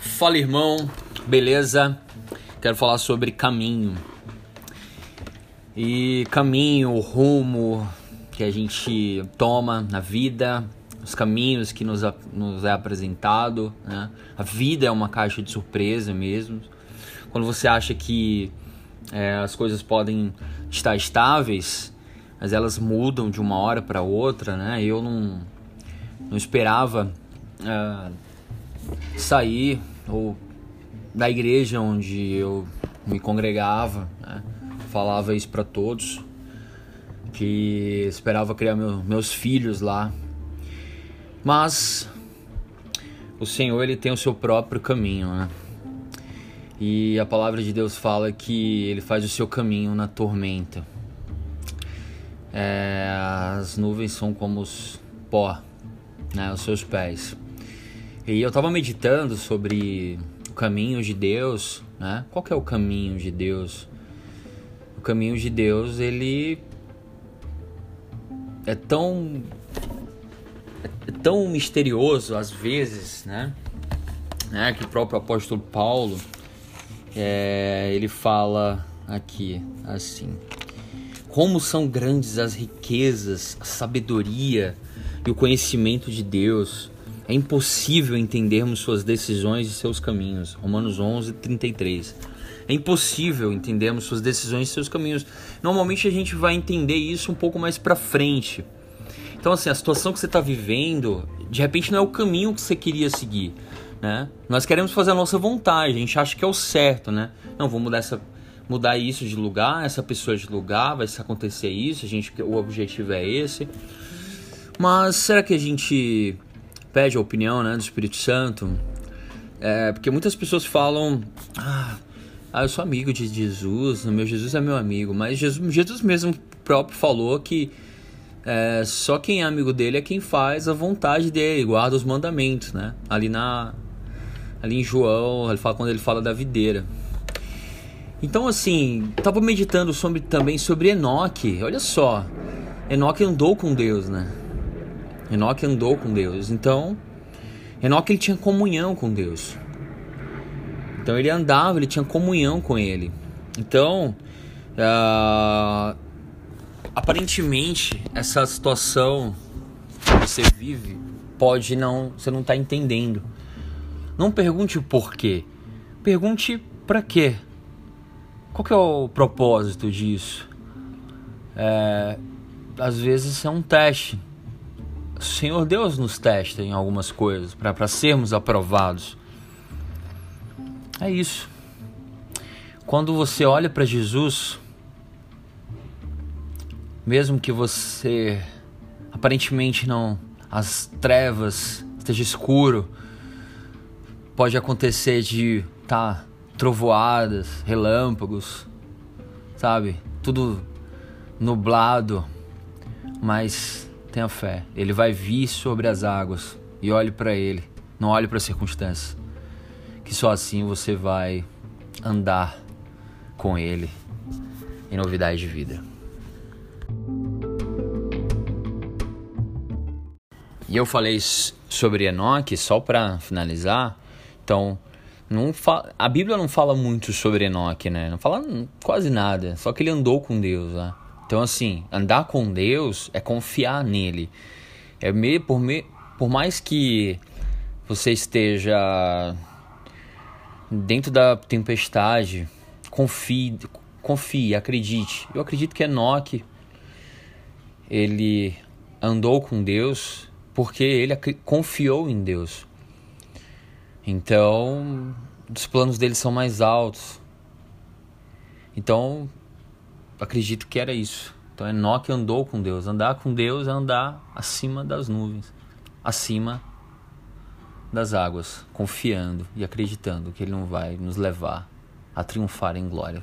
Fala irmão, beleza? Quero falar sobre caminho. E caminho, rumo que a gente toma na vida, os caminhos que nos, nos é apresentado. Né? A vida é uma caixa de surpresa mesmo. Quando você acha que é, as coisas podem estar estáveis, mas elas mudam de uma hora para outra, né? Eu não, não esperava é, sair ou da igreja onde eu me congregava, né? falava isso para todos, que esperava criar meu, meus filhos lá, mas o Senhor ele tem o seu próprio caminho, né? E a palavra de Deus fala que ele faz o seu caminho na tormenta. É, as nuvens são como os pó, né, os seus pés. E eu estava meditando sobre o caminho de Deus, né? Qual que é o caminho de Deus? O caminho de Deus, ele é tão é tão misterioso às vezes, né? né? Que o próprio apóstolo Paulo é, ele fala aqui assim: como são grandes as riquezas, a sabedoria e o conhecimento de Deus. É impossível entendermos suas decisões e seus caminhos. Romanos 11, 33. É impossível entendermos suas decisões e seus caminhos. Normalmente a gente vai entender isso um pouco mais para frente. Então, assim, a situação que você está vivendo, de repente não é o caminho que você queria seguir, né? Nós queremos fazer a nossa vontade, a gente acha que é o certo, né? Não, vou mudar essa mudar isso de lugar, essa pessoa de lugar, vai acontecer isso, a gente o objetivo é esse. Mas será que a gente pede a opinião, né, do Espírito Santo? É, porque muitas pessoas falam, ah, ah, eu sou amigo de Jesus, meu Jesus é meu amigo, mas Jesus, Jesus mesmo próprio falou que é, só quem é amigo dele é quem faz a vontade dele, guarda os mandamentos, né? Ali na ali em João, ele fala quando ele fala da videira. Então assim, tava meditando sobre, também sobre Enoque. Olha só, Enoque andou com Deus, né? Enoque andou com Deus. Então, Enoque ele tinha comunhão com Deus. Então ele andava, ele tinha comunhão com ele. Então, uh, aparentemente essa situação que você vive pode não, você não está entendendo. Não pergunte o porquê. Pergunte para quê. Qual que é o propósito disso? É, às vezes é um teste. O Senhor Deus nos testa em algumas coisas para sermos aprovados. É isso. Quando você olha para Jesus, mesmo que você aparentemente não as trevas esteja escuro, pode acontecer de tá trovoadas, relâmpagos, sabe? Tudo nublado, mas tenha fé, ele vai vir sobre as águas e olhe para ele, não olhe para as circunstâncias. Que só assim você vai andar com ele em novidade de vida. E eu falei sobre Enoque só para finalizar. Então, não a Bíblia não fala muito sobre Enoque, né? Não fala quase nada. Só que ele andou com Deus, né? Então, assim, andar com Deus é confiar nele. É me... por, me... por mais que você esteja dentro da tempestade, confie, confie, acredite. Eu acredito que Enoque ele andou com Deus porque ele confiou em Deus. Então, os planos dele são mais altos. Então, acredito que era isso. Então, Enoque andou com Deus. Andar com Deus é andar acima das nuvens, acima das águas, confiando e acreditando que Ele não vai nos levar a triunfar em glória.